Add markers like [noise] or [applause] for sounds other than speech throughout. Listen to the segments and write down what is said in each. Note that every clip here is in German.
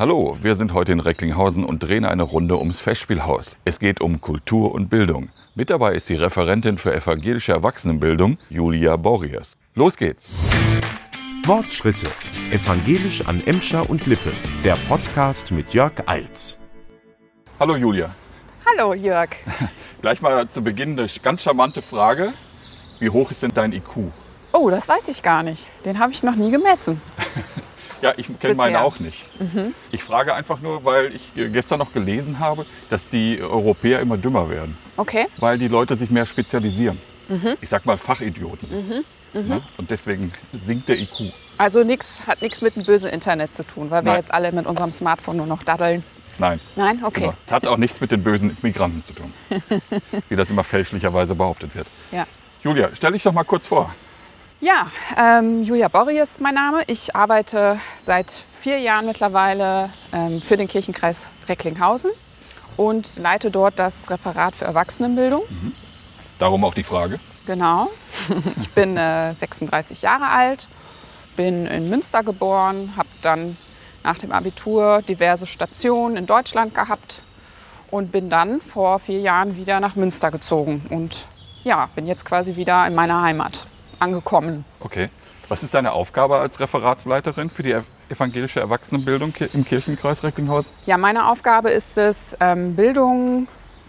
Hallo, wir sind heute in Recklinghausen und drehen eine Runde ums Festspielhaus. Es geht um Kultur und Bildung. Mit dabei ist die Referentin für evangelische Erwachsenenbildung, Julia Borries. Los geht's! Wortschritte. Evangelisch an Emscher und Lippe. Der Podcast mit Jörg Eils. Hallo Julia. Hallo Jörg. [laughs] Gleich mal zu Beginn eine ganz charmante Frage. Wie hoch ist denn dein IQ? Oh, das weiß ich gar nicht. Den habe ich noch nie gemessen. [laughs] Ja, ich kenne Bisher. auch nicht. Ich frage einfach nur, weil ich gestern noch gelesen habe, dass die Europäer immer dümmer werden, Okay. weil die Leute sich mehr spezialisieren. Ich sag mal Fachidioten sind. Ne? Und deswegen sinkt der IQ. Also nix, hat nichts mit dem bösen Internet zu tun, weil wir Nein. jetzt alle mit unserem Smartphone nur noch daddeln. Nein. Nein? Okay. Genau. Es hat auch nichts mit den bösen Migranten zu tun, [laughs] wie das immer fälschlicherweise behauptet wird. Ja. Julia, stell dich doch mal kurz vor. Ja, ähm, Julia Borri ist mein Name. Ich arbeite seit vier Jahren mittlerweile ähm, für den Kirchenkreis Recklinghausen und leite dort das Referat für Erwachsenenbildung. Darum auch die Frage. Genau. Ich bin äh, 36 Jahre alt, bin in Münster geboren, habe dann nach dem Abitur diverse Stationen in Deutschland gehabt und bin dann vor vier Jahren wieder nach Münster gezogen und ja, bin jetzt quasi wieder in meiner Heimat angekommen. Okay. Was ist deine Aufgabe als Referatsleiterin für die ev- evangelische Erwachsenenbildung im Kirchenkreis Recklinghausen? Ja, meine Aufgabe ist es, ähm, Bildung,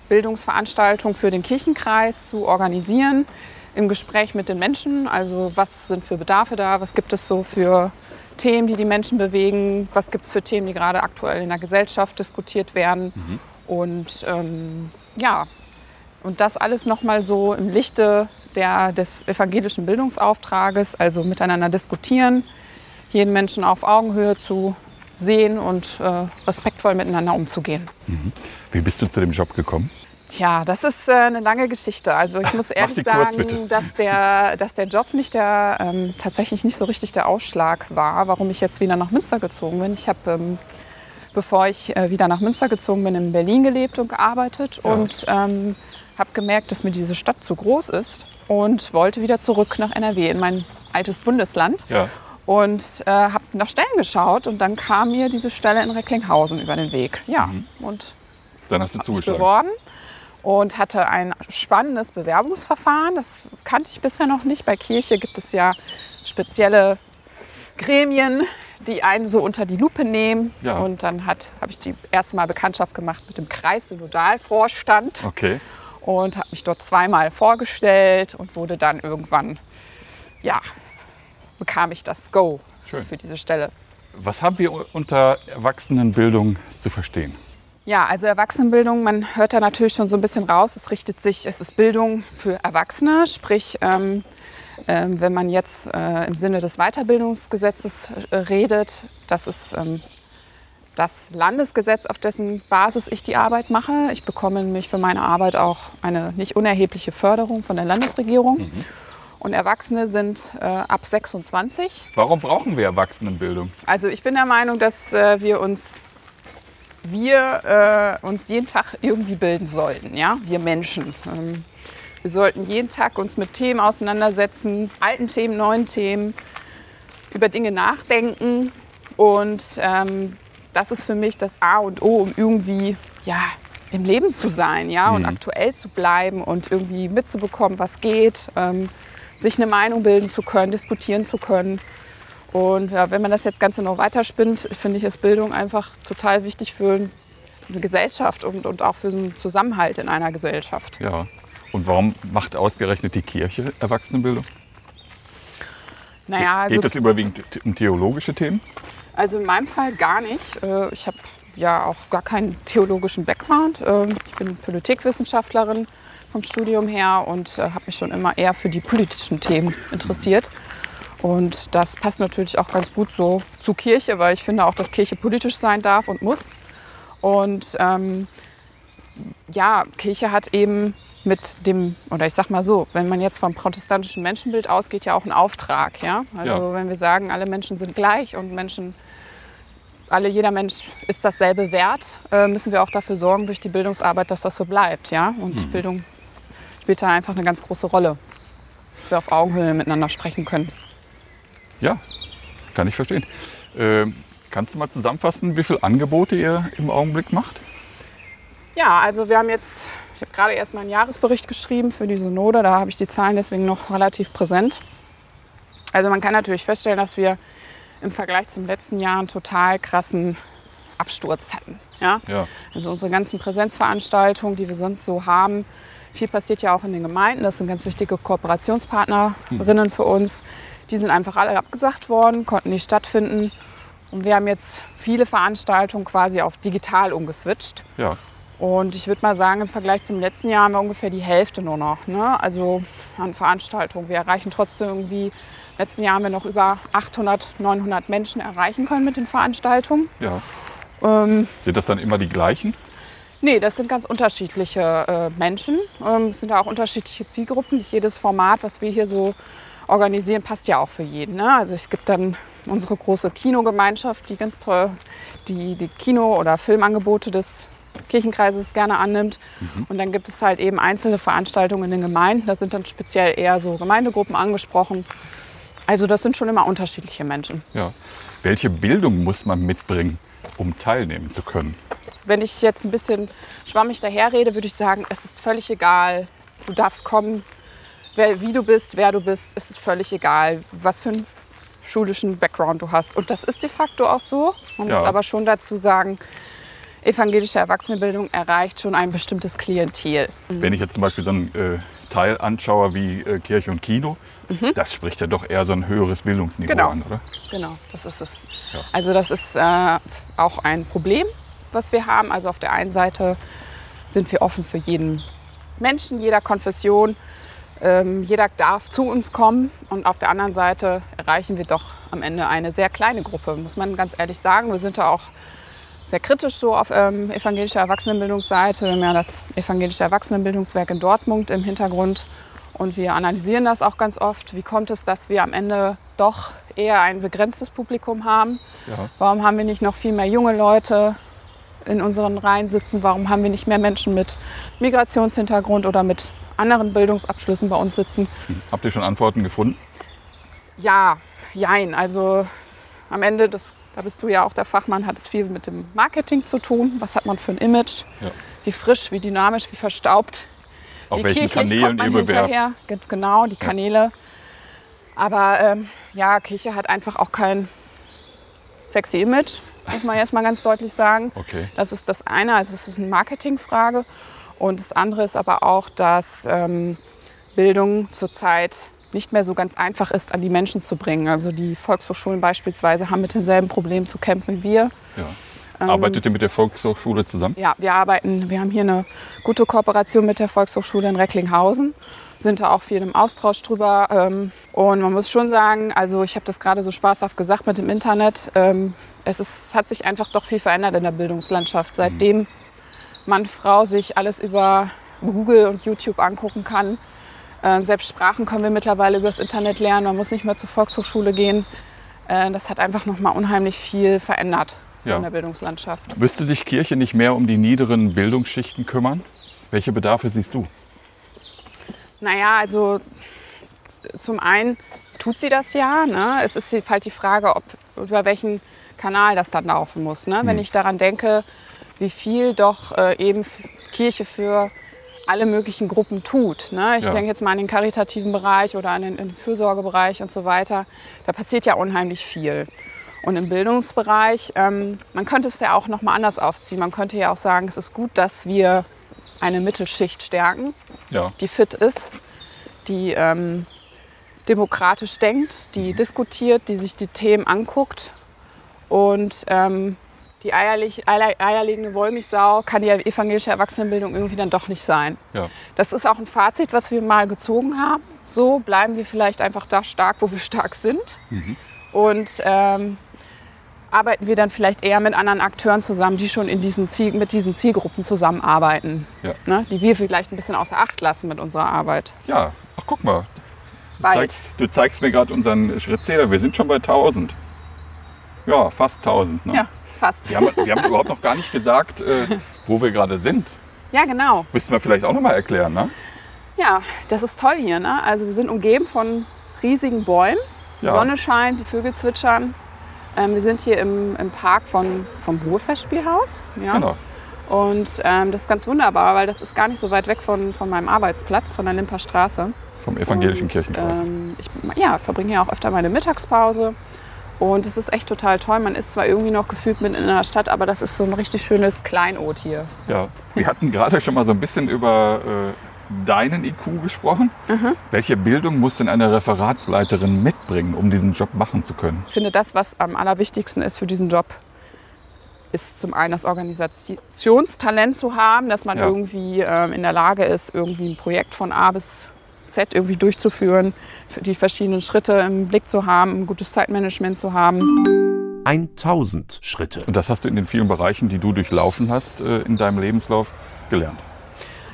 Bildungsveranstaltungen für den Kirchenkreis zu organisieren, im Gespräch mit den Menschen. Also was sind für Bedarfe da, was gibt es so für Themen, die die Menschen bewegen, was gibt es für Themen, die gerade aktuell in der Gesellschaft diskutiert werden. Und ähm, ja, und das alles nochmal so im Lichte der, des evangelischen Bildungsauftrages, also miteinander diskutieren, jeden Menschen auf Augenhöhe zu sehen und äh, respektvoll miteinander umzugehen. Wie bist du zu dem Job gekommen? Tja, das ist äh, eine lange Geschichte. Also ich [laughs] muss ehrlich kurz, sagen, dass der, dass der Job nicht der, ähm, tatsächlich nicht so richtig der Ausschlag war, warum ich jetzt wieder nach Münster gezogen bin. Ich habe, ähm, bevor ich äh, wieder nach Münster gezogen bin, in Berlin gelebt und gearbeitet und ähm, habe gemerkt, dass mir diese Stadt zu groß ist und wollte wieder zurück nach NRW in mein altes Bundesland Ja. und äh, habe nach Stellen geschaut und dann kam mir diese Stelle in Recklinghausen über den Weg. Ja, und Dann hast du zugeschlagen. beworben und hatte ein spannendes Bewerbungsverfahren. Das kannte ich bisher noch nicht. Bei Kirche gibt es ja spezielle Gremien, die einen so unter die Lupe nehmen. Ja. Und dann habe ich die erste Mal Bekanntschaft gemacht mit dem Kreissynodalvorstand Okay. Und habe mich dort zweimal vorgestellt und wurde dann irgendwann, ja, bekam ich das Go Schön. für diese Stelle. Was haben wir unter Erwachsenenbildung zu verstehen? Ja, also Erwachsenenbildung, man hört da natürlich schon so ein bisschen raus. Es richtet sich, es ist Bildung für Erwachsene, sprich, ähm, ähm, wenn man jetzt äh, im Sinne des Weiterbildungsgesetzes äh, redet, das ist ähm, das Landesgesetz, auf dessen Basis ich die Arbeit mache. Ich bekomme nämlich für meine Arbeit auch eine nicht unerhebliche Förderung von der Landesregierung. Und Erwachsene sind äh, ab 26. Warum brauchen wir Erwachsenenbildung? Also ich bin der Meinung, dass äh, wir uns wir äh, uns jeden Tag irgendwie bilden sollten, ja, wir Menschen. Ähm, wir sollten jeden Tag uns mit Themen auseinandersetzen, alten Themen, neuen Themen, über Dinge nachdenken und ähm, das ist für mich das A und O, um irgendwie ja im Leben zu sein, ja, und aktuell zu bleiben und irgendwie mitzubekommen, was geht, ähm, sich eine Meinung bilden zu können, diskutieren zu können. Und ja, wenn man das jetzt Ganze noch weiterspinnt, finde ich, ist Bildung einfach total wichtig für eine Gesellschaft und, und auch für einen Zusammenhalt in einer Gesellschaft. Ja. Und warum macht ausgerechnet die Kirche Erwachsenenbildung? Naja, also, Geht es überwiegend um theologische Themen? Also in meinem Fall gar nicht. Äh, Ich habe ja auch gar keinen theologischen Background. Ähm, Ich bin Politikwissenschaftlerin vom Studium her und äh, habe mich schon immer eher für die politischen Themen interessiert. Und das passt natürlich auch ganz gut so zu Kirche, weil ich finde auch, dass Kirche politisch sein darf und muss. Und ähm, ja, Kirche hat eben mit dem, oder ich sag mal so, wenn man jetzt vom protestantischen Menschenbild ausgeht, ja auch einen Auftrag. Ja? Also Ja. wenn wir sagen, alle Menschen sind gleich und Menschen, alle, jeder Mensch ist dasselbe wert, äh, müssen wir auch dafür sorgen durch die Bildungsarbeit, dass das so bleibt. Ja? Und Bildung spielt da einfach eine ganz große Rolle, dass wir auf Augenhöhe miteinander sprechen können. Ja, kann ich verstehen. Ähm, Kannst du mal zusammenfassen, wie viele Angebote ihr im Augenblick macht? Ja, also wir haben jetzt, ich habe gerade erst mal einen Jahresbericht geschrieben für die Synode, da habe ich die Zahlen deswegen noch relativ präsent. Also man kann natürlich feststellen, dass wir im Vergleich zum letzten Jahr einen total krassen Absturz hatten. Ja? Ja. Also unsere ganzen Präsenzveranstaltungen, die wir sonst so haben, viel passiert ja auch in den Gemeinden. Das sind ganz wichtige Kooperationspartnerinnen für uns. Die sind einfach alle abgesagt worden, konnten nicht stattfinden. Und wir haben jetzt viele Veranstaltungen quasi auf digital umgeswitcht. Ja. Und ich würde mal sagen, im Vergleich zum letzten Jahr haben wir ungefähr die Hälfte nur noch. Ne? Also an Veranstaltungen. Wir erreichen trotzdem irgendwie, im letzten Jahr haben wir noch über 800, 900 Menschen erreichen können mit den Veranstaltungen. ja. Ähm, Sind das dann immer die gleichen? Nee, das sind ganz unterschiedliche äh, Menschen. Ähm, es sind da auch unterschiedliche Zielgruppen. Nicht jedes Format, was wir hier so organisieren, passt ja auch für jeden. Ne? Also es gibt dann unsere große Kinogemeinschaft, die ganz toll die, die Kino- oder Filmangebote des Kirchenkreises gerne annimmt. Und dann gibt es halt eben einzelne Veranstaltungen in den Gemeinden. Da sind dann speziell eher so Gemeindegruppen angesprochen. Also das sind schon immer unterschiedliche Menschen. Ja. Welche Bildung muss man mitbringen, um teilnehmen zu können? Wenn ich jetzt ein bisschen schwammig daherrede, würde ich sagen, es ist völlig egal. Du darfst kommen, wer, wie du bist, wer du bist. Es ist völlig egal, was für einen schulischen Background du hast. Und das ist de facto auch so. Man Ja. muss aber schon dazu sagen, evangelische Erwachsenenbildung erreicht schon ein bestimmtes Klientel. Wenn ich jetzt zum Beispiel so einen äh, Teil anschaue wie äh, Kirche und Kino, das spricht ja doch eher so ein höheres Bildungsniveau Mhm. Genau. an, oder? Genau, das ist es. Ja. Also das ist äh, auch ein Problem, was wir haben. Also auf der einen Seite sind wir offen für jeden Menschen, jeder Konfession. Ähm, jeder darf zu uns kommen und auf der anderen Seite erreichen wir doch am Ende eine sehr kleine Gruppe, muss man ganz ehrlich sagen. Wir sind da auch sehr kritisch so auf ähm, evangelischer Erwachsenenbildungsseite. Wir haben ja das evangelische Erwachsenenbildungswerk in Dortmund im Hintergrund und wir analysieren das auch ganz oft. Wie kommt es, dass wir am Ende doch eher ein begrenztes Publikum haben? Ja. Warum haben wir nicht noch viel mehr junge Leute in unseren Reihen sitzen? Warum haben wir nicht mehr Menschen mit Migrationshintergrund oder mit anderen Bildungsabschlüssen bei uns sitzen? Habt ihr schon Antworten gefunden? Ja, jein. Also am Ende, das, da bist du ja auch der Fachmann, hat es viel mit dem Marketing zu tun. Was hat man für ein Image? Ja. Wie frisch, wie dynamisch, wie verstaubt. Auf wie welchen Kanälen kommt man ihr bewerbt? Ganz genau, die Kanäle. Aber ähm, ja, Kirche hat einfach auch kein sexy Image, muss man jetzt mal ganz deutlich sagen. Okay. Das ist das eine, also es ist eine Marketingfrage. Und das andere ist aber auch, dass ähm, Bildung zurzeit nicht mehr so ganz einfach ist, an die Menschen zu bringen. Also die Volkshochschulen beispielsweise haben mit denselben Problemen zu kämpfen wie wir. Ja. Ähm, Arbeitet ihr mit der Volkshochschule zusammen? Ja, wir arbeiten, wir haben hier eine gute Kooperation mit der Volkshochschule in Recklinghausen, sind da auch viel im Austausch drüber. ähm, Und man muss schon sagen, also ich habe das gerade so spaßhaft gesagt mit dem Internet, ähm, es ist, hat sich einfach doch viel verändert in der Bildungslandschaft, seitdem Mann, Frau sich alles über Google und YouTube angucken kann. Ähm, Selbst Sprachen können wir mittlerweile über das Internet lernen, man muss nicht mehr zur Volkshochschule gehen. Äh, Das hat einfach noch mal unheimlich viel verändert so Ja. in der Bildungslandschaft. Müsste sich Kirche nicht mehr um die niederen Bildungsschichten kümmern? Welche Bedarfe siehst du? Naja, also zum einen tut sie das ja. Ne? Es ist halt die Frage, ob, über welchen Kanal das dann laufen muss. Ne? Wenn ich daran denke, wie viel doch äh, eben Kirche für alle möglichen Gruppen tut. Ne? Ich Ja. denke jetzt mal an den karitativen Bereich oder an den, den Fürsorgebereich und so weiter. Da passiert ja unheimlich viel. Und im Bildungsbereich, ähm, man könnte es ja auch noch mal anders aufziehen. Man könnte ja auch sagen, es ist gut, dass wir eine Mittelschicht stärken Ja. die fit ist, die ähm, demokratisch denkt, die diskutiert, die sich die Themen anguckt. Und ähm, die eierlich, eier, eierlegende Wollmilchsau kann die evangelische Erwachsenenbildung irgendwie dann doch nicht sein. Ja. Das ist auch ein Fazit, was wir mal gezogen haben. So bleiben wir vielleicht einfach da stark, wo wir stark sind. Und ähm, arbeiten wir dann vielleicht eher mit anderen Akteuren zusammen, die schon in diesen Ziel, mit diesen Zielgruppen zusammenarbeiten. Ja. Ne? Die wir vielleicht ein bisschen außer Acht lassen mit unserer Arbeit. Ja, ach guck mal. Du zeigst, du zeigst mir gerade unseren Schrittzähler. Wir sind schon bei 1000. Ja, fast 1000. Ne? Ja, fast. Wir, haben, wir haben überhaupt noch gar nicht gesagt, äh, wo wir gerade sind. Ja, genau. Müssten wir vielleicht auch noch mal erklären. Ne? Ja, das ist toll hier. Ne? Also wir sind umgeben von riesigen Bäumen. Die Ja. Sonne scheint, die Vögel zwitschern. Ähm, wir sind hier im, im Park von, vom Ruhefestspielhaus. Ja. Genau. Und ähm, das ist ganz wunderbar, weil das ist gar nicht so weit weg von, von meinem Arbeitsplatz, von der Limper Straße. Vom evangelischen Und, Kirchenkreis. Ähm, ich ja, verbringe hier auch öfter meine Mittagspause. Und es ist echt total toll. Man ist zwar irgendwie noch gefühlt mitten in der Stadt, aber das ist so ein richtig schönes Kleinod hier. Ja, wir hatten gerade schon mal so ein bisschen über äh, deinen IQ gesprochen. Mhm. Welche Bildung muss denn eine Referatsleiterin mitbringen, um diesen Job machen zu können? Ich finde, das, was am allerwichtigsten ist für diesen Job, ist zum einen das Organisationstalent zu haben, dass man Ja. irgendwie ähm, in der Lage ist, irgendwie ein Projekt von A bis Z irgendwie durchzuführen, für die verschiedenen Schritte im Blick zu haben, ein gutes Zeitmanagement zu haben. 1000 Schritte. Und das hast du in den vielen Bereichen, die du durchlaufen hast, äh, in deinem Lebenslauf gelernt.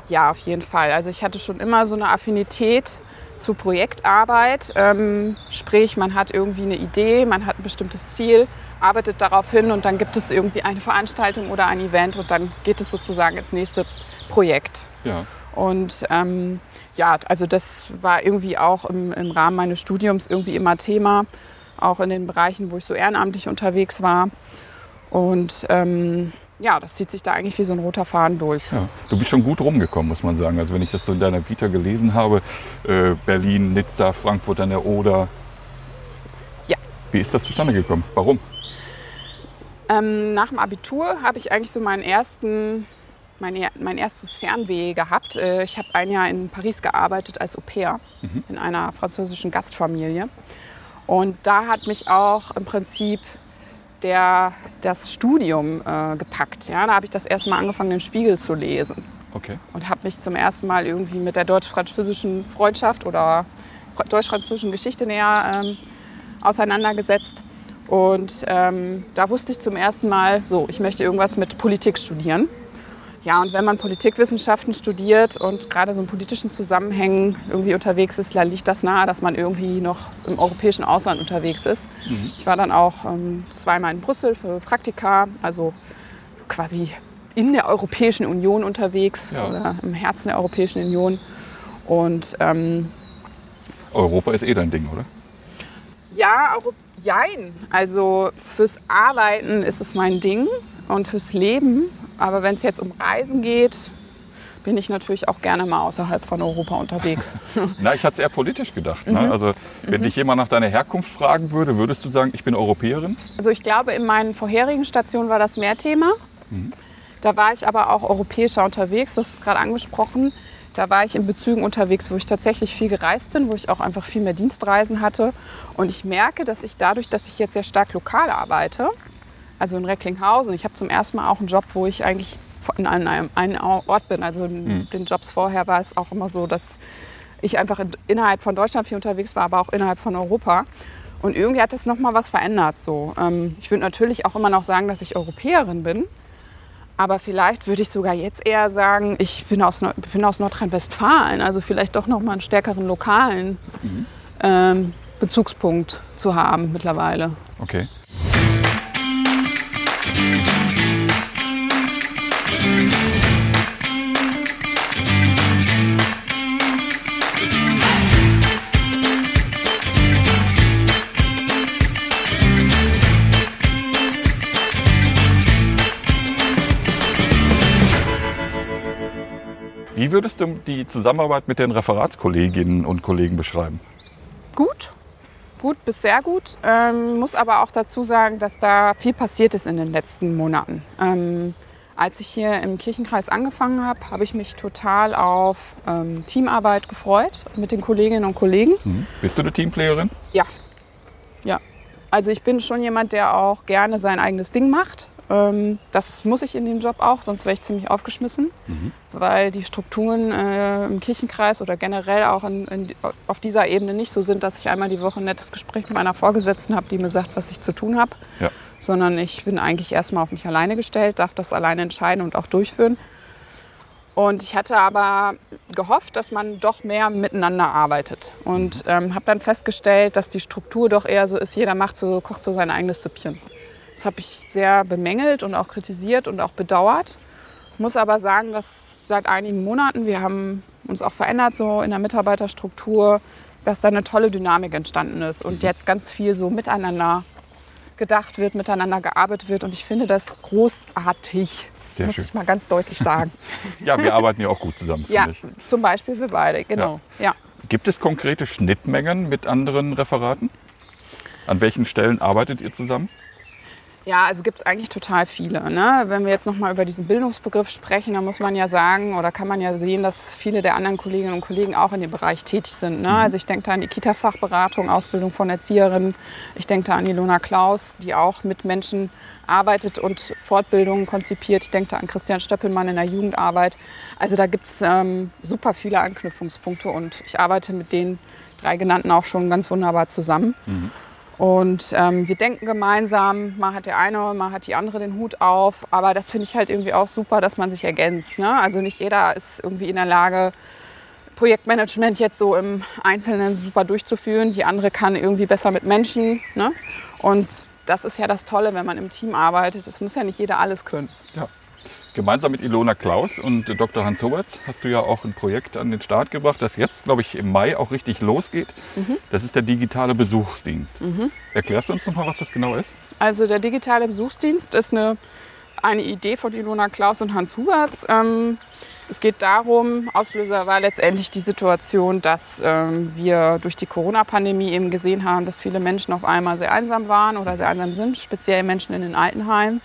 Ja, auf jeden Fall. Also ich hatte schon immer so eine Affinität zu Projektarbeit. Ähm, sprich, man hat irgendwie eine Idee, man hat ein bestimmtes Ziel, arbeitet darauf hin und dann gibt es irgendwie eine Veranstaltung oder ein Event und dann geht es sozusagen ins nächste Projekt. Ja. Und ähm, ja, also das war irgendwie auch im, im Rahmen meines Studiums irgendwie immer Thema, auch in den Bereichen, wo ich so ehrenamtlich unterwegs war. Und ähm, ja, das zieht sich da eigentlich wie so ein roter Faden durch. Ja, du bist schon gut rumgekommen, muss man sagen. Also wenn ich das so in deiner Vita gelesen habe, äh, Berlin, Nizza, Frankfurt an der Oder. Ja. Wie ist das zustande gekommen? Warum? Ähm, nach dem Abitur habe ich eigentlich so meinen ersten, mein, mein erstes Fernweh gehabt. Äh, ich habe ein Jahr in Paris gearbeitet als Au pair in einer französischen Gastfamilie. Und da hat mich auch im Prinzip der, das Studium äh, gepackt. Ja? Da habe ich das erste Mal angefangen, den Spiegel zu lesen Okay. und habe mich zum ersten Mal irgendwie mit der deutsch-französischen Freundschaft oder fra- deutsch-französischen Geschichte näher ähm, auseinandergesetzt. Und ähm, da wusste ich zum ersten Mal, so, ich möchte irgendwas mit Politik studieren. Ja, und wenn man Politikwissenschaften studiert und gerade so in politischen Zusammenhängen irgendwie unterwegs ist, dann liegt das nahe, dass man irgendwie noch im europäischen Ausland unterwegs ist. Ich war dann auch ähm, zweimal in Brüssel für Praktika, also quasi in der Europäischen Union unterwegs Ja. oder im Herzen der Europäischen Union. Und ähm, Europa ist eh dein Ding, oder? ja, Euro jein. Also fürs Arbeiten ist es mein Ding und fürs Leben. Aber wenn es jetzt um Reisen geht, bin ich natürlich auch gerne mal außerhalb von Europa unterwegs. [laughs] Na, ich hatte es eher politisch gedacht. Mhm. Ne? Also wenn dich jemand nach deiner Herkunft fragen würde, würdest du sagen, ich bin Europäerin? Also ich glaube, in meinen vorherigen Stationen war das mehr Thema. Da war ich aber auch europäischer unterwegs, du hast es gerade angesprochen. Da war ich in Bezügen unterwegs, wo ich tatsächlich viel gereist bin, wo ich auch einfach viel mehr Dienstreisen hatte. Und ich merke, dass ich dadurch, dass ich jetzt sehr stark lokal arbeite, also in Recklinghausen, ich habe zum ersten Mal auch einen Job, wo ich eigentlich in einem, einem, Ort bin. Also in den Jobs vorher war es auch immer so, dass ich einfach in, innerhalb von Deutschland viel unterwegs war, aber auch innerhalb von Europa. Und irgendwie hat das nochmal was verändert. So. Ähm, ich würde natürlich auch immer noch sagen, dass ich Europäerin bin. Aber vielleicht würde ich sogar jetzt eher sagen, ich bin aus, bin aus Nordrhein-Westfalen. Also vielleicht doch nochmal einen stärkeren lokalen ähm, Bezugspunkt zu haben mittlerweile. Okay. Wie würdest du die Zusammenarbeit mit den Referatskolleginnen und Kollegen beschreiben? Gut, gut bis sehr gut. Ähm, muss aber auch dazu sagen, dass da viel passiert ist in den letzten Monaten. Ähm, als ich hier im Kirchenkreis angefangen habe, habe ich mich total auf ähm, Teamarbeit gefreut mit den Kolleginnen und Kollegen. Hm? Bist du eine Teamplayerin? Ja. Ja. Also ich bin schon jemand, der auch gerne sein eigenes Ding macht. Ähm, das muss ich in dem Job auch, sonst wäre ich ziemlich aufgeschmissen. Weil die Strukturen äh, im Kirchenkreis oder generell auch in, in, auf dieser Ebene nicht so sind, dass ich einmal die Woche ein nettes Gespräch mit meiner Vorgesetzten habe, die mir sagt, was ich zu tun habe. Ja. Sondern ich bin eigentlich erstmal auf mich alleine gestellt, darf das alleine entscheiden und auch durchführen. Und ich hatte aber gehofft, dass man doch mehr miteinander arbeitet. Und ähm, habe dann festgestellt, dass die Struktur doch eher so ist, jeder macht so, kocht so sein eigenes Süppchen. Das habe ich sehr bemängelt und auch kritisiert und auch bedauert. Muss aber sagen, dass seit einigen Monaten, wir haben uns auch verändert so in der Mitarbeiterstruktur, dass da eine tolle Dynamik entstanden ist und jetzt ganz viel so miteinander gedacht wird, miteinander gearbeitet wird. Und ich finde das großartig. Sehr muss schön. ich mal ganz deutlich sagen. [laughs] Ja, wir arbeiten ja auch gut zusammen, ja, ich. zum Beispiel wir beide, genau. Ja. Gibt es konkrete Schnittmengen mit anderen Referaten? An welchen Stellen arbeitet ihr zusammen? Ja, also gibt es eigentlich total viele. Ne? Wenn wir jetzt nochmal über diesen Bildungsbegriff sprechen, dann muss man ja sagen oder kann man ja sehen, dass viele der anderen Kolleginnen und Kollegen auch in dem Bereich tätig sind. Ne? Also ich denke da an die Kita-Fachberatung, Ausbildung von Erzieherinnen. Ich denke da an Ilona Klaus, die auch mit Menschen arbeitet und Fortbildungen konzipiert. Ich denke da an Christian Stöppelmann in der Jugendarbeit. Also da gibt es ähm, super viele Anknüpfungspunkte und ich arbeite mit den drei genannten auch schon ganz wunderbar zusammen. Und ähm, wir denken gemeinsam, mal hat der eine, mal hat die andere den Hut auf. Aber das finde ich halt irgendwie auch super, dass man sich ergänzt. Ne? Also nicht jeder ist irgendwie in der Lage, Projektmanagement jetzt so im Einzelnen super durchzuführen. Die andere kann irgendwie besser mit Menschen. Ne? Und das ist ja das Tolle, wenn man im Team arbeitet. Es muss ja nicht jeder alles können. Ja. Gemeinsam mit Ilona Klaus und Dr. Hans Hoberts hast du ja auch ein Projekt an den Start gebracht, das jetzt, glaube ich, im Mai auch richtig losgeht. Das ist der digitale Besuchsdienst. Erklärst du uns noch mal, was das genau ist? Also der digitale Besuchsdienst ist eine, eine Idee von Ilona Klaus und Hans Huberts. Ähm, es geht darum, Auslöser war letztendlich die Situation, dass ähm, wir durch die Corona-Pandemie eben gesehen haben, dass viele Menschen auf einmal sehr einsam waren oder sehr einsam sind, speziell Menschen in den Altenheimen.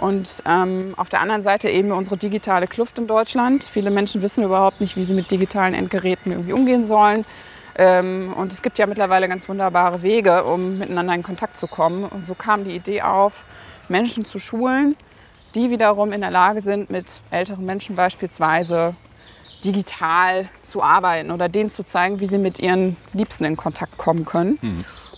Und ähm, auf der anderen Seite eben unsere digitale Kluft in Deutschland. Viele Menschen wissen überhaupt nicht, wie sie mit digitalen Endgeräten irgendwie umgehen sollen. Ähm, und es gibt ja mittlerweile ganz wunderbare Wege, um miteinander in Kontakt zu kommen. Und so kam die Idee auf, Menschen zu schulen, die wiederum in der Lage sind, mit älteren Menschen beispielsweise digital zu arbeiten oder denen zu zeigen, wie sie mit ihren Liebsten in Kontakt kommen können.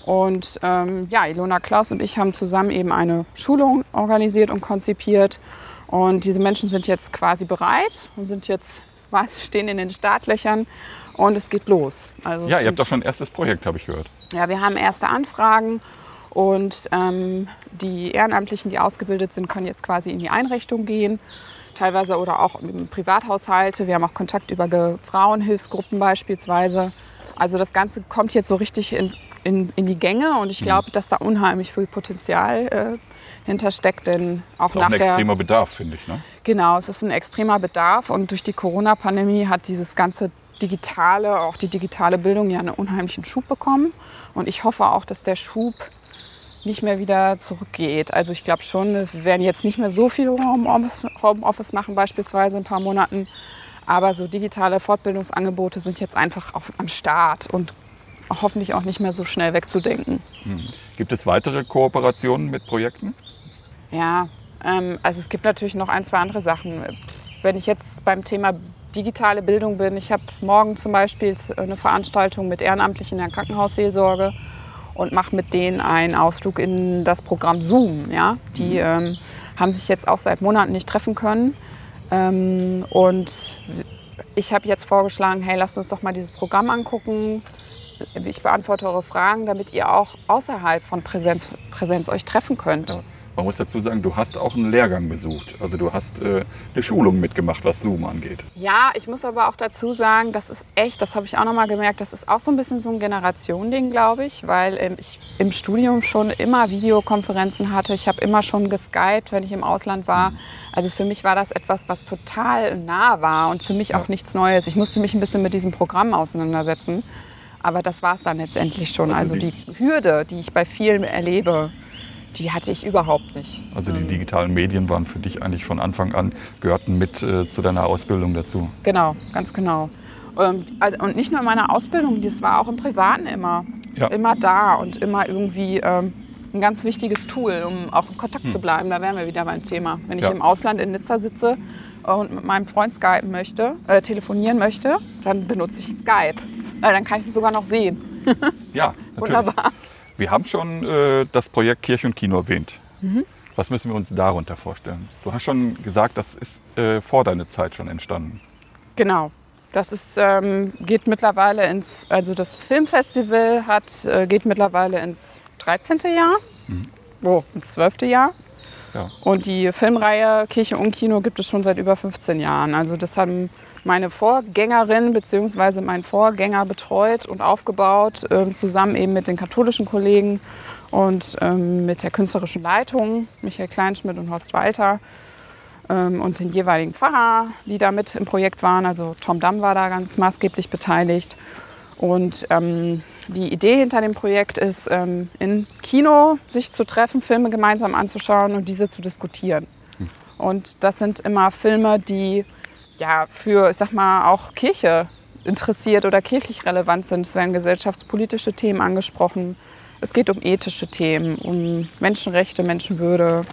Und ähm, ja, Ilona Klaus und ich haben zusammen eben eine Schulung organisiert und konzipiert. Und diese Menschen sind jetzt quasi bereit und sind jetzt [laughs] quasi stehen in den Startlöchern und es geht los. Also Ja, ihr habt doch schon ein erstes Projekt, habe ich gehört. ja, wir haben erste Anfragen und ähm, die Ehrenamtlichen, die ausgebildet sind, können jetzt quasi in die Einrichtung gehen. Teilweise oder auch in Privathaushalte. Wir haben auch Kontakt über Frauenhilfsgruppen beispielsweise. Also das Ganze kommt jetzt so richtig in, in, in die Gänge und ich glaube, dass da unheimlich viel Potenzial äh, hintersteckt. Denn auch Ist auch nach ein der extremer Bedarf, finde ich. Ne? Genau, es ist ein extremer Bedarf und durch die Corona-Pandemie hat dieses ganze digitale, auch die digitale Bildung ja einen unheimlichen Schub bekommen. Und ich hoffe auch, dass der Schub nicht mehr wieder zurückgeht. Also ich glaube schon, wir werden jetzt nicht mehr so viel Homeoffice Homeoffice machen, beispielsweise in ein paar Monaten. Aber so digitale Fortbildungsangebote sind jetzt einfach auf, am Start und hoffentlich auch nicht mehr so schnell wegzudenken. Gibt es weitere Kooperationen mit Projekten? Ja, ähm, also es gibt natürlich noch ein, zwei andere Sachen. Wenn ich jetzt beim Thema digitale Bildung bin, ich habe morgen zum Beispiel eine Veranstaltung mit Ehrenamtlichen in der Krankenhausseelsorge und mache mit denen einen Ausflug in das Programm Zoom. Ja? Die ähm, haben sich jetzt auch seit Monaten nicht treffen können. Ähm, und ich habe jetzt vorgeschlagen, hey, lasst uns doch mal dieses Programm angucken. Ich beantworte eure Fragen, damit ihr auch außerhalb von Präsenz, Präsenz euch treffen könnt. Man muss dazu sagen, du hast auch einen Lehrgang besucht. Also du hast äh, eine Schulung mitgemacht, was Zoom angeht. Ja, ich muss aber auch dazu sagen, das ist echt, das habe ich auch noch mal gemerkt, das ist auch so ein bisschen so ein Generationending, glaube ich, weil ähm, ich im Studium schon immer Videokonferenzen hatte. Ich habe immer schon geskypt, wenn ich im Ausland war. Also für mich war das etwas, was total nah war und für mich auch nichts Neues. Ich musste mich ein bisschen mit diesem Programm auseinandersetzen. Aber das war es dann letztendlich schon. Also Also die- die Hürde, die ich bei vielen erlebe, die hatte ich überhaupt nicht. Also die digitalen Medien waren für dich eigentlich von Anfang an, gehörten mit äh, zu deiner Ausbildung dazu. Genau, ganz genau. Und, also- und nicht nur in meiner Ausbildung, das war auch im Privaten immer. Ja. Immer da und immer irgendwie ähm, ein ganz wichtiges Tool, um auch in Kontakt zu bleiben. Da wären wir wieder beim Thema. Wenn ich Ja. im Ausland in Nizza sitze und mit meinem Freund skypen möchte, äh, telefonieren möchte, dann benutze ich Skype. Weil dann kann ich ihn sogar noch sehen. [laughs] Ja, natürlich. Wunderbar. Wir haben schon äh, das Projekt Kirche und Kino erwähnt. Mhm. Was müssen wir uns darunter vorstellen? Du hast schon gesagt, das ist äh, vor deiner Zeit schon entstanden. Genau. Das ist, ähm, geht mittlerweile ins, also das Filmfestival hat, äh, geht mittlerweile ins 13. Jahr, oh, ins 12. Jahr. Und die Filmreihe Kirche und Kino gibt es schon seit über 15 Jahren. Also das haben meine Vorgängerin bzw. mein Vorgänger betreut und aufgebaut, ähm, zusammen eben mit den katholischen Kollegen und ähm, mit der künstlerischen Leitung, Michael Kleinschmidt und Horst Walter ähm, und den jeweiligen Pfarrer, die da mit im Projekt waren. Also Tom Damm war da ganz maßgeblich beteiligt. Und ähm, die Idee hinter dem Projekt ist, ähm, im Kino sich zu treffen, Filme gemeinsam anzuschauen und diese zu diskutieren. Und das sind immer Filme, die ja für, ich sag mal, auch Kirche interessiert oder kirchlich relevant sind. Es werden gesellschaftspolitische Themen angesprochen. Es geht um ethische Themen, um Menschenrechte, Menschenwürde,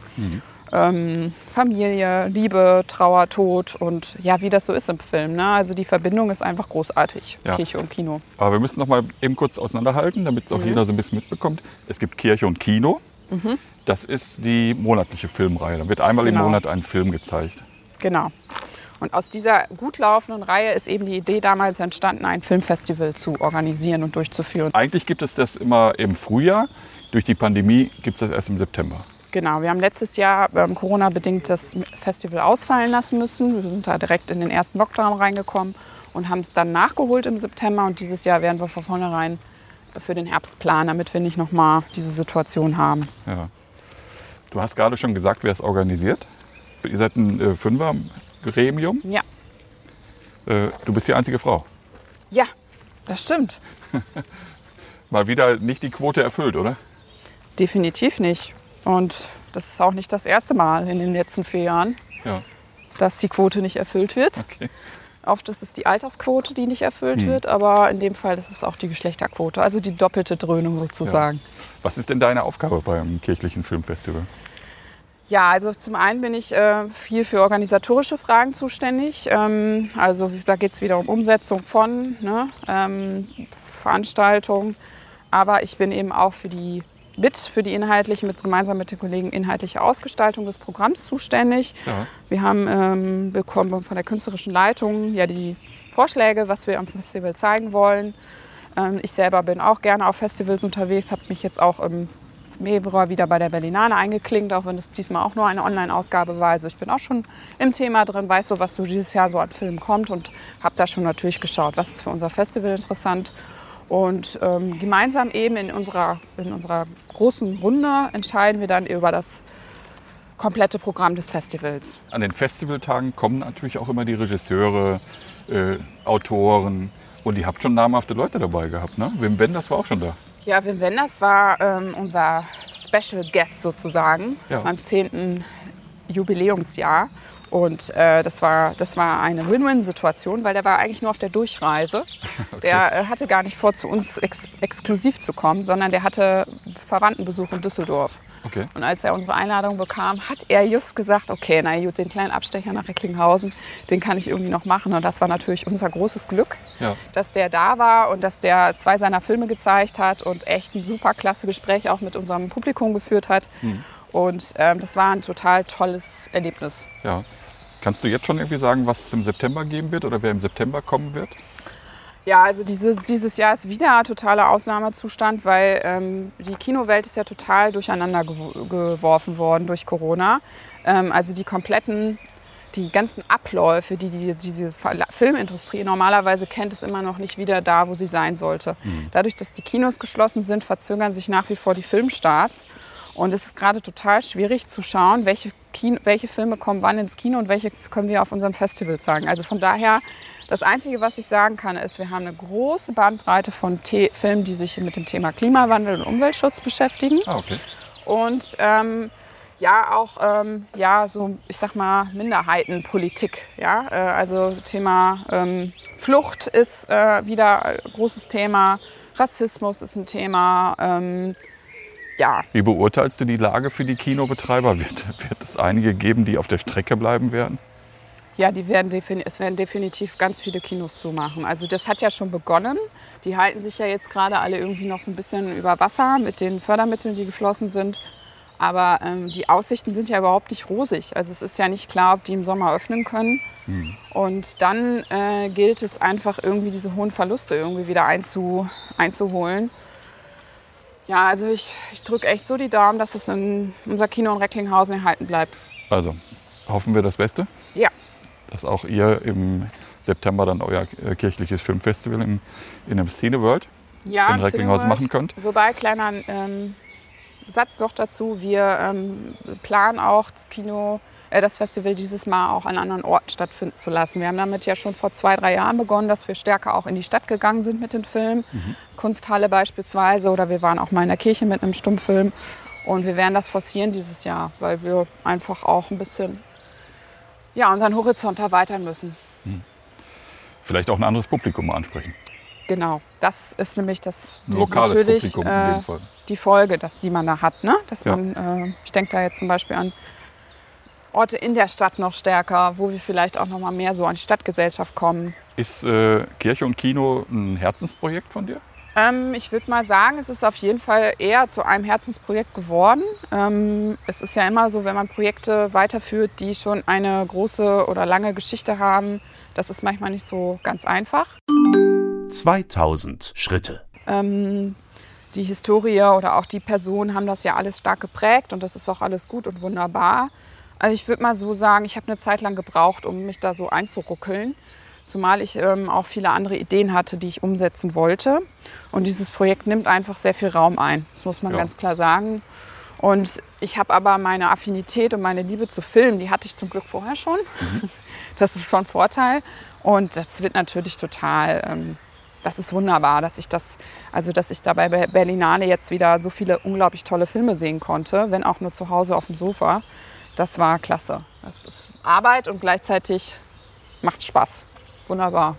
ähm, Familie, Liebe, Trauer, Tod und ja, wie das so ist im Film. Ne? Also die Verbindung ist einfach großartig, Ja. Kirche und Kino. Aber wir müssen noch mal eben kurz auseinanderhalten, damit es auch jeder so ein bisschen mitbekommt. Es gibt Kirche und Kino. Das ist die monatliche Filmreihe. Da wird einmal Genau. im Monat ein Film gezeigt. Genau. Und aus dieser gut laufenden Reihe ist eben die Idee damals entstanden, ein Filmfestival zu organisieren und durchzuführen. Eigentlich gibt es das immer im Frühjahr. Durch die Pandemie gibt es das erst im September. Genau, wir haben letztes Jahr ähm, Corona-bedingt das Festival ausfallen lassen müssen. Wir sind da direkt in den ersten Lockdown reingekommen und haben es dann nachgeholt im September. Und dieses Jahr werden wir von vornherein für den Herbst planen, damit wir nicht nochmal diese Situation haben. Ja. Du hast gerade schon gesagt, wer es organisiert. Ihr seid ein äh, Fünfer-Gremium. Ja, Äh, du bist die einzige Frau. ja, das stimmt. [laughs] Mal wieder nicht die Quote erfüllt, oder? Definitiv nicht. Und das ist auch nicht das erste Mal in den letzten vier Jahren, Ja, dass die Quote nicht erfüllt wird. okay. Oft ist es die Altersquote, die nicht erfüllt wird, aber in dem Fall ist es auch die Geschlechterquote, also die doppelte Dröhnung sozusagen. Was ist denn deine Aufgabe beim kirchlichen Filmfestival? Ja, also zum einen bin ich äh, viel für organisatorische Fragen zuständig. Ähm, also da geht es wieder um Umsetzung von ne, ähm, Veranstaltungen. Aber ich bin eben auch für die mit für die inhaltliche, mit, gemeinsam mit den Kollegen inhaltliche Ausgestaltung des Programms zuständig. Ja. Wir haben ähm, bekommen von der künstlerischen Leitung ja die Vorschläge, was wir am Festival zeigen wollen. Ähm, ich selber bin auch gerne auf Festivals unterwegs, habe mich jetzt auch im Februar wieder bei der Berlinale eingeklinkt, auch wenn es diesmal auch nur eine Online-Ausgabe war. Also ich bin auch schon im Thema drin, weiß so, was so dieses Jahr so an Filmen kommt und habe da schon natürlich geschaut, was ist für unser Festival interessant. Und ähm, gemeinsam eben in unserer, in unserer großen Runde entscheiden wir dann über das komplette Programm des Festivals. An den Festivaltagen kommen natürlich auch immer die Regisseure, äh, Autoren und ihr habt schon namhafte Leute dabei gehabt. Ne? Wim Wenders war auch schon da. Ja, Wim Wenders war ähm, unser Special Guest sozusagen Ja. beim 10. Jubiläumsjahr. Und äh, das, war, das war eine Win-Win-Situation, weil der war eigentlich nur auf der Durchreise. [laughs] Der äh, hatte gar nicht vor, zu uns ex exklusiv zu kommen, sondern der hatte Verwandtenbesuch in Düsseldorf. Okay. Und als er unsere Einladung bekam, hat er just gesagt, okay, na gut, den kleinen Abstecher nach Recklinghausen, den kann ich irgendwie noch machen. Und das war natürlich unser großes Glück, Ja. dass der da war und dass der zwei seiner Filme gezeigt hat und echt ein super klasse Gespräch auch mit unserem Publikum geführt hat. Und ähm, das war ein total tolles Erlebnis. ja. Kannst du jetzt schon irgendwie sagen, was es im September geben wird oder wer im September kommen wird? Ja, also dieses, dieses Jahr ist wieder ein totaler Ausnahmezustand, weil ähm, die Kinowelt ist ja total durcheinander gewo- geworfen worden durch Corona. Ähm, also die kompletten, die ganzen Abläufe, die, die diese Verla- Filmindustrie normalerweise kennt, ist immer noch nicht wieder da, wo sie sein sollte. Dadurch, dass die Kinos geschlossen sind, verzögern sich nach wie vor die Filmstarts. Und es ist gerade total schwierig zu schauen, welche, Kino, welche Filme kommen wann ins Kino und welche können wir auf unserem Festival zeigen. Also von daher, das Einzige, was ich sagen kann, ist, wir haben eine große Bandbreite von The Filmen, die sich mit dem Thema Klimawandel und Umweltschutz beschäftigen. Ah, okay. Und ähm, ja, auch, ähm, ja, so, ich sag mal, Minderheitenpolitik. Ja? Äh, also Thema ähm, Flucht ist äh, wieder ein großes Thema, Rassismus ist ein Thema. Ja, Wie beurteilst du die Lage für die Kinobetreiber? Wird, wird es einige geben, die auf der Strecke bleiben werden? Ja, die werden es werden definitiv ganz viele Kinos zumachen. Also das hat ja schon begonnen. Die halten sich ja jetzt gerade alle irgendwie noch so ein bisschen über Wasser mit den Fördermitteln, die geflossen sind. Aber ähm, die Aussichten sind ja überhaupt nicht rosig. Also es ist ja nicht klar, ob die im Sommer öffnen können. Und dann äh, gilt es einfach irgendwie diese hohen Verluste irgendwie wieder einzu einzuholen. Ja, also ich, ich drücke echt so die Daumen, dass es in unser Kino in Recklinghausen erhalten bleibt. Also hoffen wir das Beste, Ja, dass auch ihr im September dann euer äh, kirchliches Filmfestival im, in dem Szene World ja in Recklinghausen machen könnt. Wobei, kleiner ähm, Satz noch dazu, wir ähm, planen auch das Kino, das Festival dieses Mal auch an anderen Orten stattfinden zu lassen. Wir haben damit ja schon vor zwei, drei Jahren begonnen, dass wir stärker auch in die Stadt gegangen sind mit den Filmen. Kunsthalle beispielsweise oder wir waren auch mal in der Kirche mit einem Stummfilm. Und wir werden das forcieren dieses Jahr, weil wir einfach auch ein bisschen ja, unseren Horizont erweitern müssen. Vielleicht auch ein anderes Publikum ansprechen. Genau, das ist nämlich das lokales natürlich äh, die Folge, dass, die man da hat. Ne? Dass Ja. man, äh, ich denke da jetzt zum Beispiel an Orte in der Stadt noch stärker, wo wir vielleicht auch noch mal mehr so an die Stadtgesellschaft kommen. Ist äh, Kirche und Kino ein Herzensprojekt von dir? Ähm, ich würde mal sagen, es ist auf jeden Fall eher zu einem Herzensprojekt geworden. Ähm, es ist ja immer so, wenn man Projekte weiterführt, die schon eine große oder lange Geschichte haben, das ist manchmal nicht so ganz einfach. 2000 Schritte. ähm, die Historie oder auch die Person haben das ja alles stark geprägt und das ist auch alles gut und wunderbar. Also ich würde mal so sagen, ich habe eine Zeit lang gebraucht, um mich da so einzuruckeln. Zumal ich ähm, auch viele andere Ideen hatte, die ich umsetzen wollte. Und dieses Projekt nimmt einfach sehr viel Raum ein. Das muss man Ja. ganz klar sagen. Und ich habe aber meine Affinität und meine Liebe zu Filmen, die hatte ich zum Glück vorher schon. [laughs] Das ist schon ein Vorteil. Und das wird natürlich total, ähm, das ist wunderbar, dass ich das, also dass ich da bei Ber- Berlinale jetzt wieder so viele unglaublich tolle Filme sehen konnte, wenn auch nur zu Hause auf dem Sofa. Das war klasse. Das ist Arbeit und gleichzeitig macht Spaß. Wunderbar.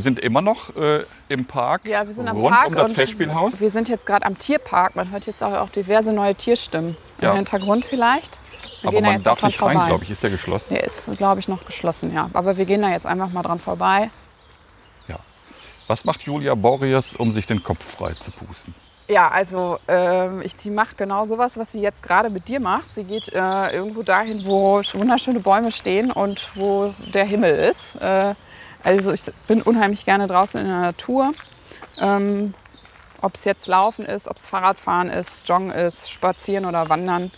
Wir sind immer noch äh, im Park Ja, wir sind am rund Park um das Festspielhaus. Wir sind jetzt gerade am Tierpark. Man hört jetzt auch, auch diverse neue Tierstimmen Ja. im Hintergrund vielleicht. Wir Aber man darf nicht rein, glaube ich. Ist ja geschlossen. Der ist, glaube ich, noch geschlossen, ja. Aber wir gehen da jetzt einfach mal dran vorbei. Ja. Was macht Julia Borries, um sich den Kopf frei zu pusten? Ja, also ähm, ich, die macht genau sowas, was sie jetzt gerade mit dir macht. Sie geht äh, irgendwo dahin, wo wunderschöne Bäume stehen und wo der Himmel ist. Äh, also ich bin unheimlich gerne draußen in der Natur. Ähm, ob es jetzt Laufen ist, ob es Fahrradfahren ist, Joggen ist, Spazieren oder Wandern.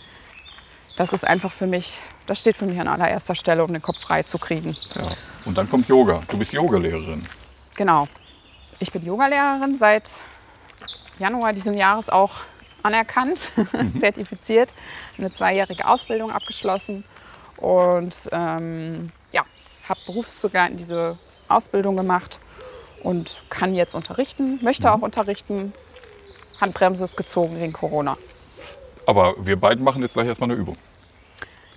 Das ist einfach für mich, das steht für mich an allererster Stelle, um den Kopf frei zu kriegen. Ja. Und dann kommt Yoga. Du bist Yogalehrerin. Genau. Ich bin Yogalehrerin seit Januar diesen Jahres auch anerkannt, [laughs] zertifiziert, eine zweijährige Ausbildung abgeschlossen und ähm, ja, habe berufsbegleitend diese Ausbildung gemacht und kann jetzt unterrichten, möchte auch unterrichten. Handbremse ist gezogen wegen Corona. Aber wir beiden machen jetzt gleich erstmal eine Übung.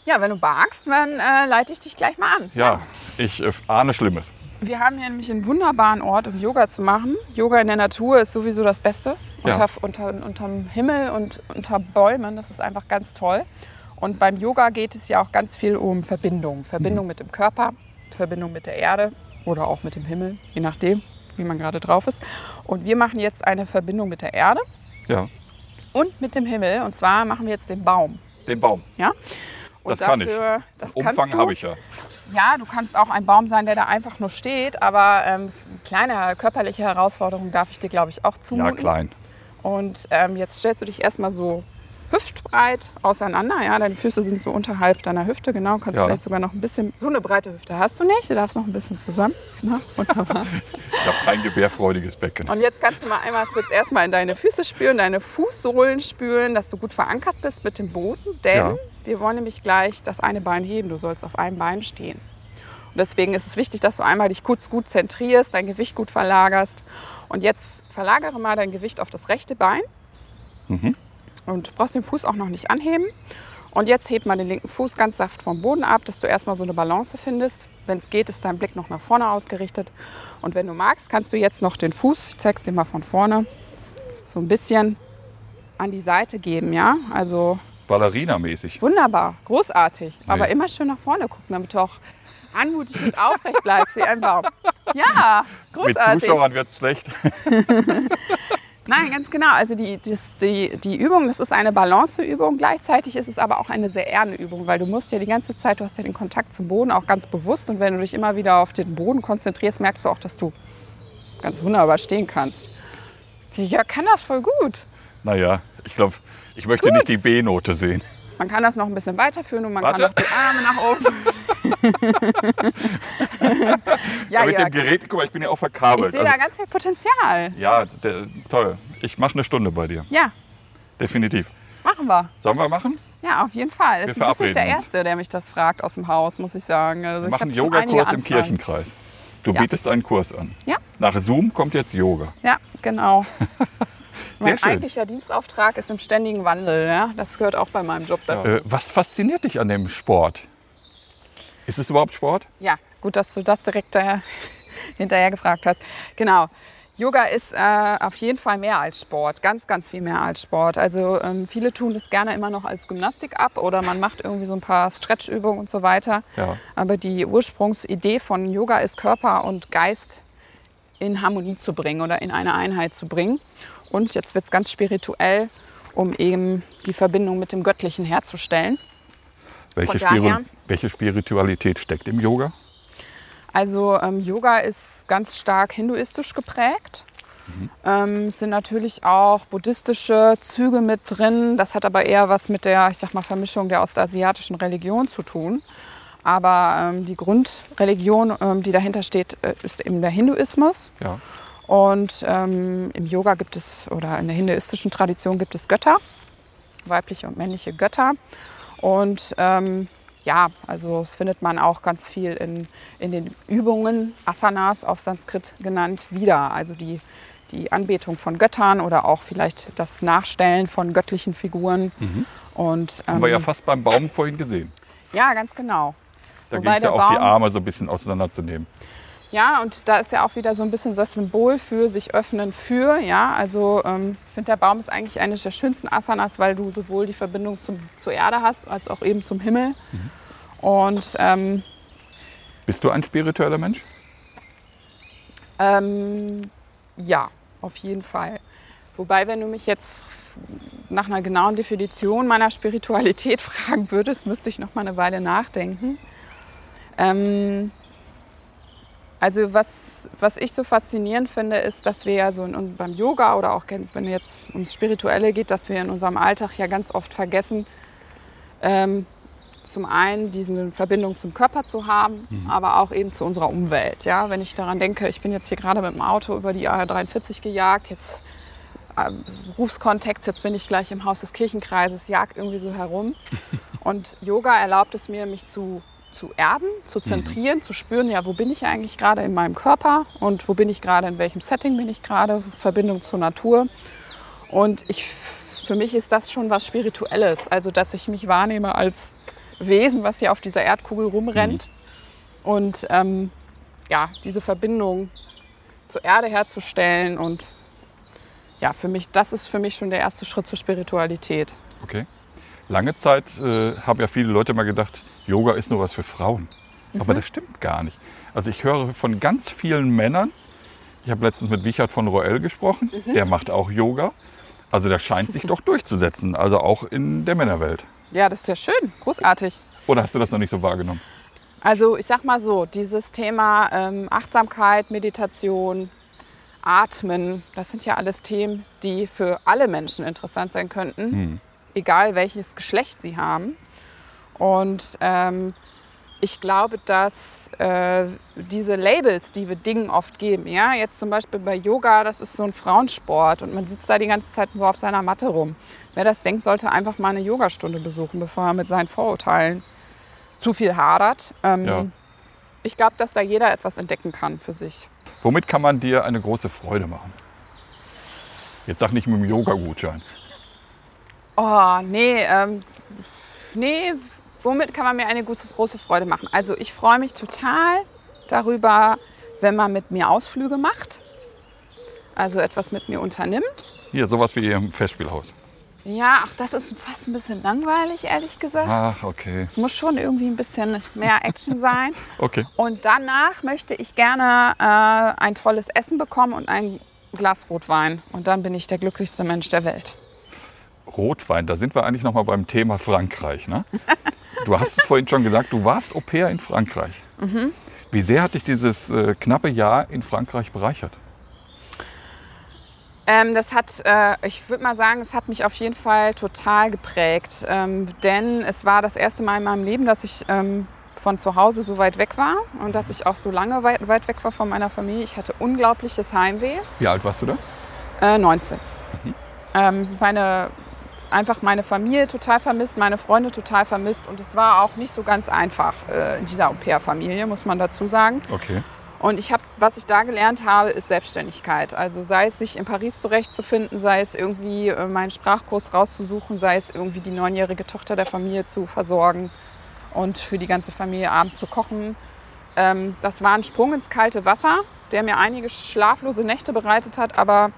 Ja, wenn du magst, dann äh, leite ich dich gleich mal an. Ja, ich äh, ahne Schlimmes. Wir haben hier nämlich einen wunderbaren Ort, um Yoga zu machen. Yoga in der Natur ist sowieso das Beste. Ja. Unter, unter, unterm Himmel und unter Bäumen, das ist einfach ganz toll. Und beim Yoga geht es ja auch ganz viel um Verbindung. Verbindung mit dem Körper, Verbindung mit der Erde oder auch mit dem Himmel, je nachdem, wie man gerade drauf ist. Und wir machen jetzt eine Verbindung mit der Erde Ja, und mit dem Himmel. Und zwar machen wir jetzt den Baum. den Baum. Ja? Und Das kann ich. Das Umfang habe ich ja. Ja, du kannst auch ein Baum sein, der da einfach nur steht, aber ähm, eine kleine körperliche Herausforderung darf ich dir, glaube ich, auch zumuten. Ja, klein. Und ähm, jetzt stellst du dich erstmal so hüftbreit auseinander. Ja, deine Füße sind so unterhalb deiner Hüfte, genau. Kannst Ja. vielleicht sogar noch ein bisschen. So eine breite Hüfte hast du nicht. Du darfst noch ein bisschen zusammen. Genau, wunderbar. [laughs] Ich habe kein gebärfreudiges Becken. Und jetzt kannst du mal einmal kurz erstmal in deine Füße spüren, deine Fußsohlen spüren, dass du gut verankert bist mit dem Boden. Denn Ja. wir wollen nämlich gleich das eine Bein heben. Du sollst auf einem Bein stehen. Und deswegen ist es wichtig, dass du einmal dich kurz gut zentrierst, dein Gewicht gut verlagerst. Und jetzt verlagere mal dein Gewicht auf das rechte Bein. Mhm. Und du brauchst den Fuß auch noch nicht anheben. Und jetzt heb mal den linken Fuß ganz saft vom Boden ab, dass du erstmal so eine Balance findest. Wenn es geht, ist dein Blick noch nach vorne ausgerichtet. Und wenn du magst, kannst du jetzt noch den Fuß, ich zeig's dir mal von vorne, so ein bisschen an die Seite geben, ja? Also Ballerina-mäßig. wunderbar, großartig. Aber Nee. immer schön nach vorne gucken, damit du auch anmutig und aufrecht bleibst wie ein Baum. Ja, Mit großartig. Zuschauern wird es schlecht. [laughs] Nein, ganz genau. Also die, das, die, die Übung, das ist eine Balanceübung. Gleichzeitig ist es aber auch eine sehr erne Übung, weil du musst ja die ganze Zeit, du hast ja den Kontakt zum Boden auch ganz bewusst. Und wenn du dich immer wieder auf den Boden konzentrierst, merkst du auch, dass du ganz wunderbar stehen kannst. Ja, kann das voll gut. Naja, ich glaube, ich möchte nicht die B-Note sehen. Man kann das noch ein bisschen weiterführen und man Warte. kann auch die Arme nach oben. [laughs] ja, Aber mit dem Gerät, guck mal, ich bin ja auch ich verkabelt. sehe Also, da ganz viel Potenzial. ja, der, toll. Ich mache eine Stunde bei dir. Ja, Definitiv. machen wir. Sollen wir machen? Ja, auf jeden Fall. Wir Du bist nicht der verabreden. Erste, der mich das fragt aus dem Haus, muss ich sagen. Also Wir ich machen einige Yogakurs im. Kirchenkreis. Du Ja. bietest einen Kurs an. Ja. Nach Zoom kommt jetzt Yoga. Ja, genau. [laughs] mein schön. eigentlicher Dienstauftrag ist im ständigen Wandel. Ja? Das gehört auch bei meinem Job dazu. Äh, was fasziniert dich an dem Sport? Ist es überhaupt Sport? Ja, gut, dass du das direkt äh, [laughs] hinterher gefragt hast. Genau. Yoga ist äh, auf jeden Fall mehr als Sport, ganz, ganz viel mehr als Sport. Also ähm, viele tun das gerne immer noch als Gymnastik ab oder man macht irgendwie so ein paar Stretchübungen und so weiter. Ja. Aber die Ursprungsidee von Yoga ist Körper und Geist in Harmonie zu bringen oder in eine Einheit zu bringen. Und jetzt wird es ganz spirituell, um eben die Verbindung mit dem Göttlichen herzustellen. Welche, daher- welche Spiritualität steckt im Yoga? Also ähm, Yoga ist ganz stark hinduistisch geprägt. Ähm, es sind natürlich auch buddhistische Züge mit drin. Das hat aber eher was mit der, ich sag mal, Vermischung der ostasiatischen Religion zu tun. Aber ähm, die Grundreligion, ähm, die dahinter steht, äh, ist eben der Hinduismus. Ja. Und ähm, im Yoga gibt es, oder in der hinduistischen Tradition gibt es Götter, weibliche und männliche Götter. Und ähm, ja, also das findet man auch ganz viel in, in den Übungen, Asanas auf Sanskrit genannt, wieder. Also die, die Anbetung von Göttern oder auch vielleicht das Nachstellen von göttlichen Figuren. Und, Haben wir ja ähm, fast beim Baum vorhin gesehen. ja, ganz genau. Da ging es ja auch die Baum- Arme so ein bisschen auseinanderzunehmen. Ja, und da ist ja auch wieder so ein bisschen das Symbol für sich öffnen für. Ja, also ähm, ich finde, der Baum ist eigentlich eines der schönsten Asanas, weil du sowohl die Verbindung zum, zur Erde hast, als auch eben zum Himmel. Und ähm, Bist du ein spiritueller Mensch? ähm, ja, auf jeden Fall. Wobei, wenn du mich jetzt nach einer genauen Definition meiner Spiritualität [laughs] fragen würdest, müsste ich noch mal eine Weile nachdenken. Ähm, also was, was ich so faszinierend finde, ist, dass wir ja so in, beim Yoga oder auch wenn es jetzt ums Spirituelle geht, dass wir in unserem Alltag ja ganz oft vergessen, ähm, zum einen diese Verbindung zum Körper zu haben, aber auch eben zu unserer Umwelt. Ja? Wenn ich daran denke, ich bin jetzt hier gerade mit dem Auto über die A43 gejagt, jetzt ähm, Berufskontext, jetzt bin ich gleich im Haus des Kirchenkreises, jag irgendwie so herum. [laughs] Und Yoga erlaubt es mir, mich zu, zu erden, zu zentrieren, zu spüren, ja, wo bin ich eigentlich gerade in meinem Körper und wo bin ich gerade, in welchem Setting bin ich gerade, Verbindung zur Natur. Und ich, für mich ist das schon was Spirituelles, also dass ich mich wahrnehme als Wesen, was hier auf dieser Erdkugel rumrennt. Und ähm, ja, diese Verbindung zur Erde herzustellen und ja, für mich, das ist für mich schon der erste Schritt zur Spiritualität. Okay. Lange Zeit äh, haben ja viele Leute mal gedacht, Yoga ist nur was für Frauen. Aber Mhm. das stimmt gar nicht. Also ich höre von ganz vielen Männern, ich habe letztens mit Wichert von Roel gesprochen, Mhm. der macht auch Yoga. Also der scheint sich [laughs] doch durchzusetzen, also auch in der Männerwelt. Ja, das ist ja schön, großartig. Oder hast du das noch nicht so wahrgenommen? Also ich sag mal so, dieses Thema ähm, Achtsamkeit, Meditation, Atmen, das sind ja alles Themen, die für alle Menschen interessant sein könnten, egal welches Geschlecht sie haben. Und ähm, ich glaube, dass äh, diese Labels, die wir Dingen oft geben, ja, jetzt zum Beispiel bei Yoga, das ist so ein Frauensport und man sitzt da die ganze Zeit nur auf seiner Matte rum. Wer das denkt, sollte einfach mal eine Yogastunde besuchen, bevor er mit seinen Vorurteilen zu viel hadert. Ähm, Ja. Ich glaube, dass da jeder etwas entdecken kann für sich. Womit kann man dir eine große Freude machen? Jetzt sag nicht mit dem Yoga-Gutschein. Oh, nee, ähm, nee, womit kann man mir eine große, große Freude machen? Also ich freue mich total darüber, wenn man mit mir Ausflüge macht, also etwas mit mir unternimmt. Hier, sowas wie im Festspielhaus. Ja, ach, das ist fast ein bisschen langweilig, ehrlich gesagt. Ach, okay. Es muss schon irgendwie ein bisschen mehr Action sein. [laughs] Okay. Und danach möchte ich gerne äh, ein tolles Essen bekommen und ein Glas Rotwein. Und dann bin ich der glücklichste Mensch der Welt. Rotwein, da sind wir eigentlich noch mal beim Thema Frankreich. Ne? Du hast es vorhin schon gesagt, du warst Au pair in Frankreich. Mhm. Wie sehr hat dich dieses äh, knappe Jahr in Frankreich bereichert? Ähm, das hat, äh, ich würde mal sagen, es hat mich auf jeden Fall total geprägt. Ähm, denn es war das erste Mal in meinem Leben, dass ich ähm, von zu Hause so weit weg war und dass ich auch so lange weit, weit weg war von meiner Familie. Ich hatte unglaubliches Heimweh. Wie alt warst du da? Äh, 19. Ähm, meine, einfach meine Familie total vermisst, meine Freunde total vermisst. Und es war auch nicht so ganz einfach äh, in dieser Au-pair-Familie, muss man dazu sagen. Okay. Und ich habe, was ich da gelernt habe, ist Selbstständigkeit. Also sei es sich in Paris zurechtzufinden, sei es irgendwie äh, meinen Sprachkurs rauszusuchen, sei es irgendwie die neunjährige Tochter der Familie zu versorgen und für die ganze Familie abends zu kochen. Ähm, das war ein Sprung ins kalte Wasser, der mir einige schlaflose Nächte bereitet hat, aber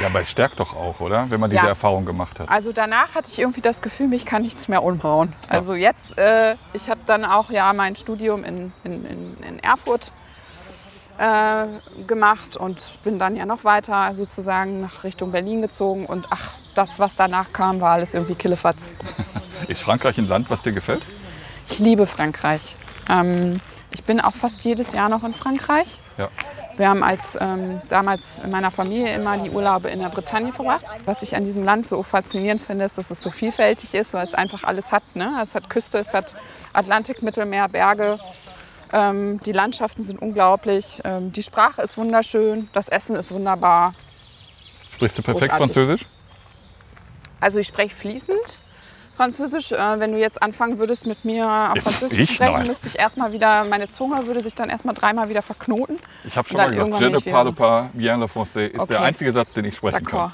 Ja, aber es stärkt doch auch, oder? Wenn man diese Ja. Erfahrung gemacht hat. Also danach hatte ich irgendwie das Gefühl, mich kann nichts mehr umhauen. Also jetzt, äh, ich habe dann auch ja mein Studium in, in, in, in Erfurt äh, gemacht und bin dann ja noch weiter sozusagen nach Richtung Berlin gezogen. Und ach, das, was danach kam, war alles irgendwie Killefatz. [laughs] Ist Frankreich ein Land, was dir gefällt? Ich liebe Frankreich. Ähm, ich bin auch fast jedes Jahr noch in Frankreich. Ja. Wir haben als ähm, damals in meiner Familie immer die Urlaube in der Bretagne verbracht. Was ich an diesem Land so faszinierend finde, ist, dass es so vielfältig ist, weil es einfach alles hat. Ne? Es hat Küste, es hat Atlantik, Mittelmeer, Berge. Ähm, die Landschaften sind unglaublich. Ähm, die Sprache ist wunderschön. Das Essen ist wunderbar. Sprichst du perfekt Großartig. Französisch? Also ich spreche fließend Französisch. Äh, wenn du jetzt anfangen würdest mit mir auf Französisch ich? zu sprechen, Nein. müsste ich erstmal wieder, meine Zunge würde sich dann erstmal dreimal wieder verknoten. Ich habe schon mal gesagt, je ne parle pas bien le français ist der Okay. einzige Satz, den ich sprechen kann.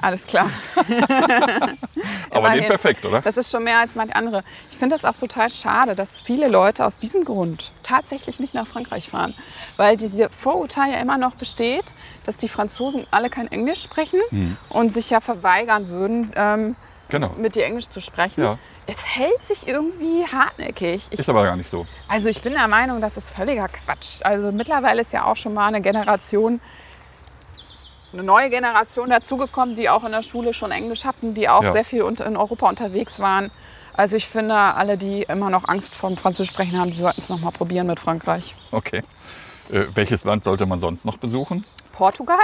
Alles klar. [laughs] Aber den perfekt, oder? Das ist schon mehr als manche andere. Ich finde das auch total schade, dass viele Leute aus diesem Grund tatsächlich nicht nach Frankreich fahren. Weil diese Vorurteil ja immer noch besteht, dass die Franzosen alle kein Englisch sprechen Hm. und sich ja verweigern würden, ähm, Genau. mit dir Englisch zu sprechen. Ja. Es hält sich irgendwie hartnäckig. Ich, Ist aber gar nicht so. also ich bin der Meinung, das ist völliger Quatsch. Also mittlerweile ist ja auch schon mal eine Generation, eine neue Generation dazugekommen, die auch in der Schule schon Englisch hatten, die auch Ja. sehr viel in Europa unterwegs waren. Also ich finde, alle, die immer noch Angst vor dem Französisch sprechen haben, die sollten es noch mal probieren mit Frankreich. Okay. Äh, welches Land sollte man sonst noch besuchen? Portugal?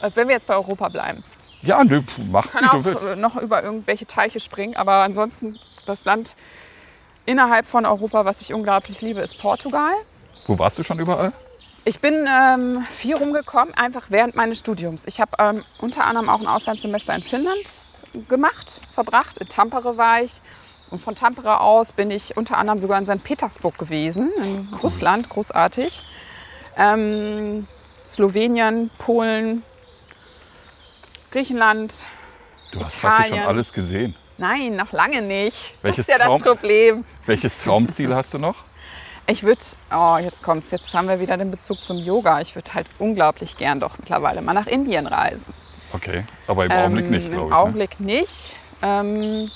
Äh, Wenn wir jetzt bei Europa bleiben. Ja, nö, mach, Kann wie auch du willst. äh, noch über irgendwelche Teiche springen, aber ansonsten das Land innerhalb von Europa, was ich unglaublich liebe, ist Portugal. Wo warst du schon überall? Ich bin ähm, viel rumgekommen, einfach während meines Studiums. Ich habe ähm, unter anderem auch ein Auslandssemester in Finnland gemacht, verbracht. In Tampere war ich. Und von Tampere aus bin ich unter anderem sogar in St. Petersburg gewesen, in Russland, großartig. Ähm, Slowenien, Polen, Griechenland. Du hast praktisch schon Italien. alles gesehen. Nein, noch lange nicht. Welches das ist ja Traum- das Problem. Welches Traumziel [laughs] hast du noch? Ich würde, oh, jetzt kommt's, jetzt haben wir wieder den Bezug zum Yoga. Ich würde halt unglaublich gern doch mittlerweile mal nach Indien reisen. Okay, aber im Augenblick nicht, Ähm, glaube Im ich. Ne? Augenblick nicht. Ähm,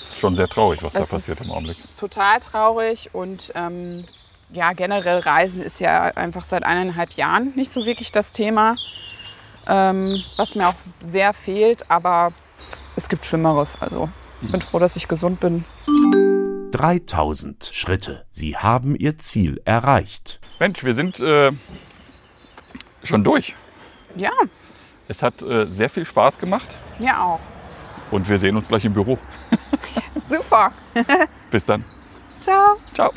Ist schon sehr traurig, was da passiert im Augenblick. total traurig und ähm, ja, generell Reisen ist ja einfach seit eineinhalb Jahren nicht so wirklich das Thema, ähm, was mir auch sehr fehlt, aber es gibt Schlimmeres. Also ich bin froh, dass ich gesund bin. 3000 Schritte. Sie haben Ihr Ziel erreicht. Mensch, wir sind äh, schon durch. Ja, Es hat äh, sehr viel Spaß gemacht mir auch. und wir sehen uns gleich im Büro. [laughs] Super. Bis dann. Ciao. Ciao.